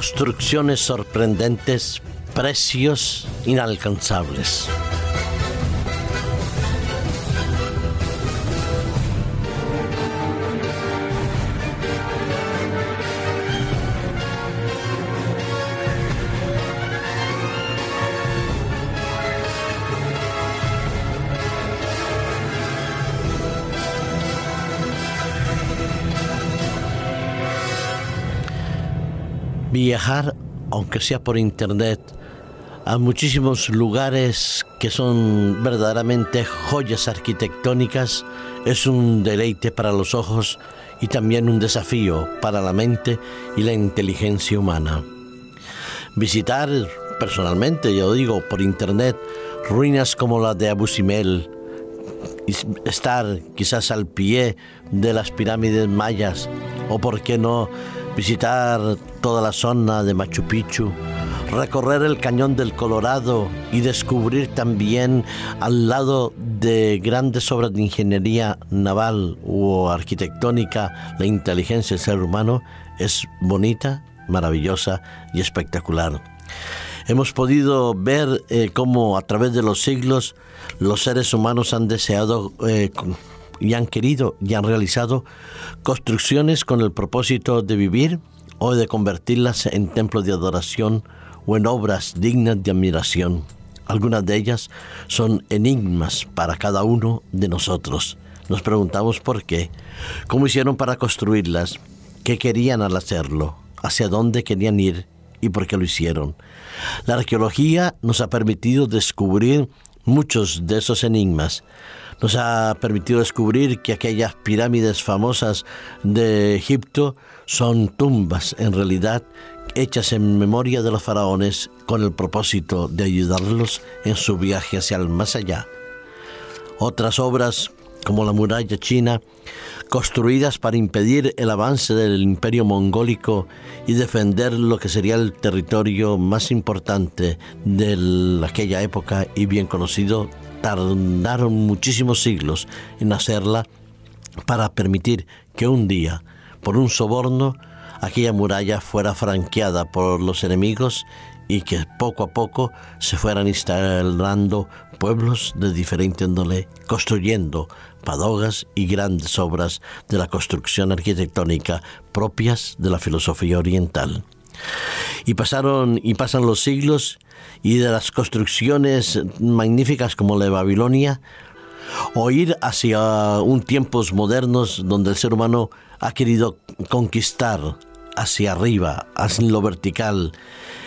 construcciones sorprendentes, precios inalcanzables. Viajar, aunque sea por internet, a muchísimos lugares que son verdaderamente joyas arquitectónicas es un deleite para los ojos y también un desafío para la mente y la inteligencia humana. Visitar personalmente, yo digo por internet, ruinas como la de Abu Simbel, estar quizás al pie de las pirámides mayas o por qué no visitar toda la zona de Machu Picchu, recorrer el cañón del Colorado y descubrir también al lado de grandes obras de ingeniería naval o arquitectónica la inteligencia del ser humano es bonita, maravillosa y espectacular. Hemos podido ver eh, cómo a través de los siglos los seres humanos han deseado eh, y han querido y han realizado construcciones con el propósito de vivir o de convertirlas en templos de adoración o en obras dignas de admiración. Algunas de ellas son enigmas para cada uno de nosotros. Nos preguntamos por qué, cómo hicieron para construirlas, qué querían al hacerlo, hacia dónde querían ir y por qué lo hicieron. La arqueología nos ha permitido descubrir muchos de esos enigmas, nos ha permitido descubrir que aquellas pirámides famosas de Egipto son tumbas en realidad hechas en memoria de los faraones con el propósito de ayudarlos en su viaje hacia el más allá. Otras obras, como la muralla china, construidas para impedir el avance del imperio mongólico y defender lo que sería el territorio más importante de aquella época y bien conocido tardaron muchísimos siglos en hacerla para permitir que un día, por un soborno, aquella muralla fuera franqueada por los enemigos y que poco a poco se fueran instalando pueblos de diferente índole, construyendo padogas y grandes obras de la construcción arquitectónica propias de la filosofía oriental. Y pasaron y pasan los siglos y de las construcciones magníficas como la de Babilonia, o ir hacia un tiempos modernos donde el ser humano ha querido conquistar hacia arriba, hacia lo vertical,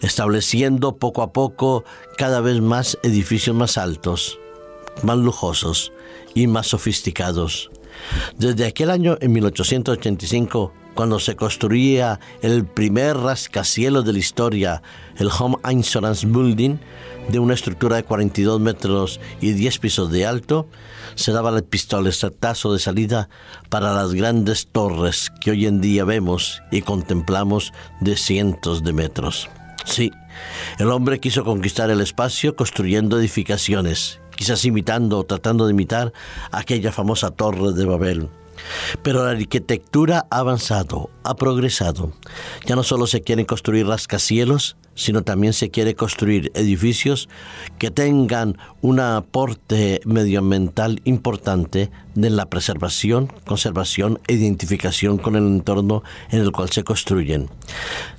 estableciendo poco a poco cada vez más edificios más altos, más lujosos y más sofisticados. Desde aquel año, en 1885, cuando se construía el primer rascacielos de la historia, el Home Insurance Building, de una estructura de 42 metros y 10 pisos de alto, se daba el pistoletazo de salida para las grandes torres que hoy en día vemos y contemplamos de cientos de metros. Sí, el hombre quiso conquistar el espacio construyendo edificaciones, quizás imitando o tratando de imitar aquella famosa torre de Babel. Pero la arquitectura ha avanzado, ha progresado. Ya no solo se quieren construir rascacielos, sino también se quiere construir edificios que tengan un aporte medioambiental importante en la preservación, conservación e identificación con el entorno en el cual se construyen.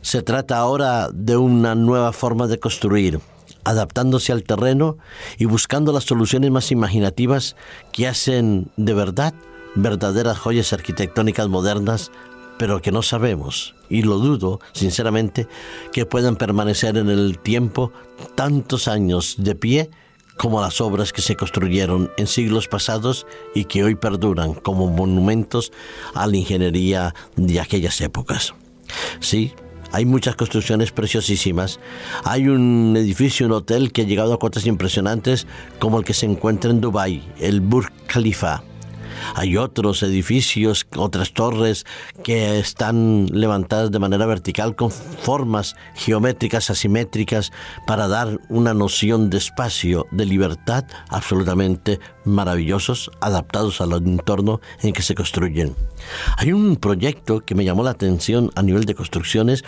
Se trata ahora de una nueva forma de construir, adaptándose al terreno y buscando las soluciones más imaginativas que hacen de verdad verdaderas joyas arquitectónicas modernas, pero que no sabemos, y lo dudo, sinceramente, que puedan permanecer en el tiempo tantos años de pie como las obras que se construyeron en siglos pasados y que hoy perduran como monumentos a la ingeniería de aquellas épocas. Sí, hay muchas construcciones preciosísimas. Hay un edificio, un hotel que ha llegado a cotas impresionantes como el que se encuentra en Dubái, el Burj Khalifa Hay otros edificios, otras torres que están levantadas de manera vertical con formas geométricas asimétricas para dar una noción de espacio, de libertad absolutamente maravillosos, adaptados al entorno en que se construyen. Hay un proyecto que me llamó la atención a nivel de construcciones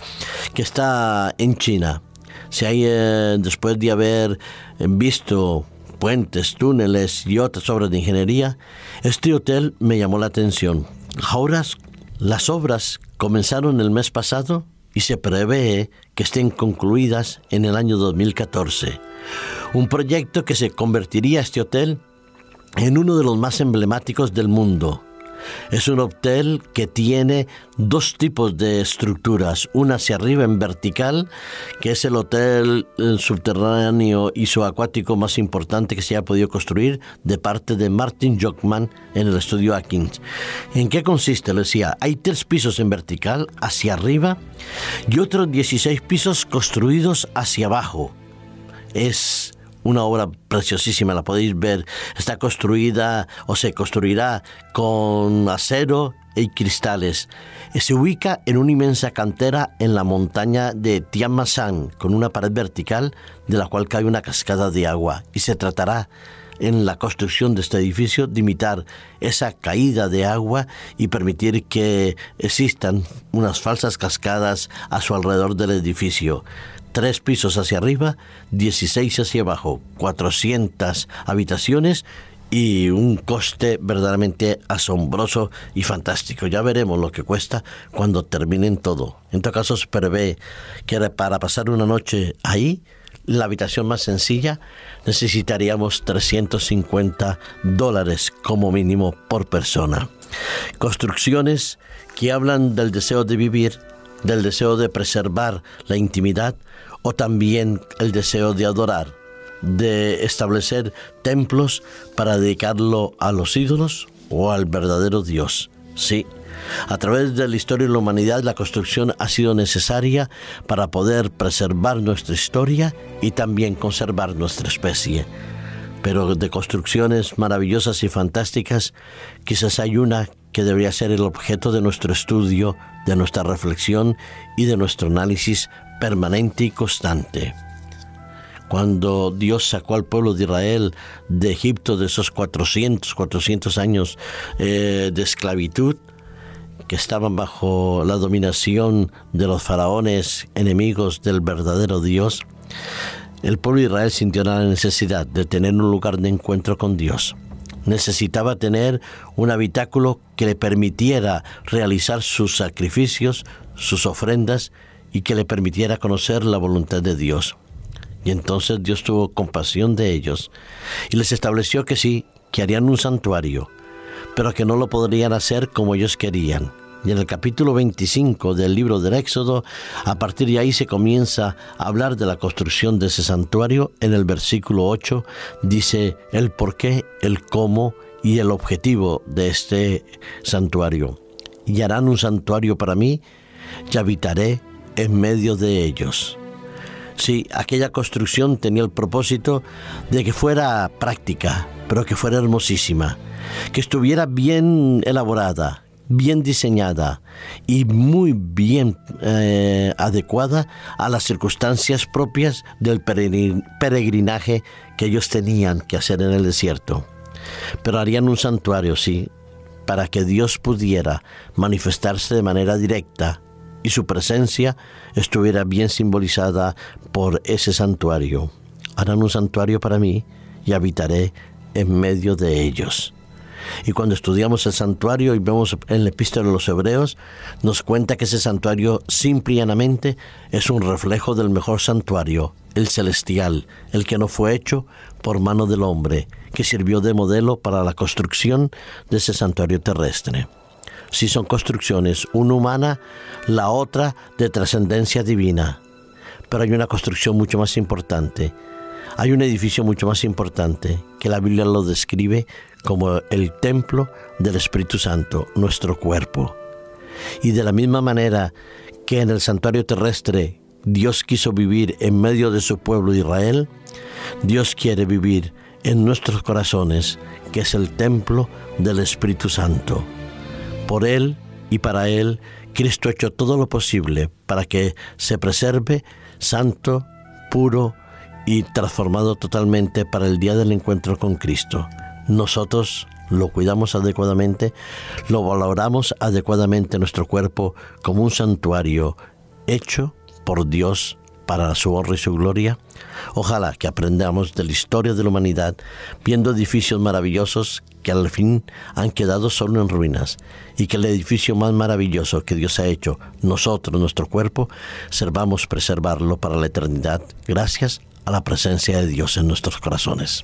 que está en China. Si hay, eh, después de haber visto puentes, túneles y otras obras de ingeniería, este hotel me llamó la atención. Ahora las obras comenzaron el mes pasado y se prevé que estén concluidas en el año 2014. Un proyecto que se convertiría este hotel en uno de los más emblemáticos del mundo. Es un hotel que tiene dos tipos de estructuras, una hacia arriba en vertical, que es el hotel subterráneo y subacuático más importante que se haya podido construir de parte de Martin Jockman en el estudio Atkins. ¿En qué consiste? Le decía, hay tres pisos en vertical hacia arriba y otros 16 pisos construidos hacia abajo. Es una obra preciosísima, la podéis ver. Está construida o se construirá con acero y cristales. Se ubica en una inmensa cantera en la montaña de Tianmasan, con una pared vertical de la cual cae una cascada de agua. Y se tratará en la construcción de este edificio de imitar esa caída de agua y permitir que existan unas falsas cascadas a su alrededor del edificio tres pisos hacia arriba, 16 hacia abajo, 400 habitaciones y un coste verdaderamente asombroso y fantástico. Ya veremos lo que cuesta cuando terminen todo. En todo caso, se prevé que para pasar una noche ahí, la habitación más sencilla, necesitaríamos 350 dólares como mínimo por persona. Construcciones que hablan del deseo de vivir, del deseo de preservar la intimidad, o también el deseo de adorar, de establecer templos para dedicarlo a los ídolos o al verdadero Dios. Sí, a través de la historia de la humanidad la construcción ha sido necesaria para poder preservar nuestra historia y también conservar nuestra especie. Pero de construcciones maravillosas y fantásticas, quizás hay una que debería ser el objeto de nuestro estudio, de nuestra reflexión y de nuestro análisis permanente y constante. Cuando Dios sacó al pueblo de Israel de Egipto de esos 400, 400 años eh, de esclavitud, que estaban bajo la dominación de los faraones enemigos del verdadero Dios, el pueblo de Israel sintió la necesidad de tener un lugar de encuentro con Dios. Necesitaba tener un habitáculo que le permitiera realizar sus sacrificios, sus ofrendas y que le permitiera conocer la voluntad de Dios. Y entonces Dios tuvo compasión de ellos y les estableció que sí, que harían un santuario, pero que no lo podrían hacer como ellos querían. Y en el capítulo 25 del libro del Éxodo, a partir de ahí se comienza a hablar de la construcción de ese santuario. En el versículo 8 dice el por qué, el cómo y el objetivo de este santuario. Y harán un santuario para mí y habitaré en medio de ellos. Sí, aquella construcción tenía el propósito de que fuera práctica, pero que fuera hermosísima, que estuviera bien elaborada, bien diseñada y muy bien eh, adecuada a las circunstancias propias del peregrinaje que ellos tenían que hacer en el desierto. Pero harían un santuario, sí, para que Dios pudiera manifestarse de manera directa y su presencia estuviera bien simbolizada por ese santuario. Harán un santuario para mí y habitaré en medio de ellos. Y cuando estudiamos el santuario y vemos en la epístola de los hebreos, nos cuenta que ese santuario simplemente es un reflejo del mejor santuario, el celestial, el que no fue hecho por mano del hombre, que sirvió de modelo para la construcción de ese santuario terrestre si son construcciones, una humana, la otra de trascendencia divina. Pero hay una construcción mucho más importante. Hay un edificio mucho más importante que la Biblia lo describe como el templo del Espíritu Santo, nuestro cuerpo. Y de la misma manera que en el santuario terrestre Dios quiso vivir en medio de su pueblo Israel, Dios quiere vivir en nuestros corazones, que es el templo del Espíritu Santo. Por Él y para Él, Cristo ha hecho todo lo posible para que se preserve santo, puro y transformado totalmente para el día del encuentro con Cristo. Nosotros lo cuidamos adecuadamente, lo valoramos adecuadamente nuestro cuerpo como un santuario hecho por Dios para su honra y su gloria. Ojalá que aprendamos de la historia de la humanidad viendo edificios maravillosos que al fin han quedado solo en ruinas y que el edificio más maravilloso que Dios ha hecho, nosotros, nuestro cuerpo, servamos preservarlo para la eternidad gracias a la presencia de Dios en nuestros corazones.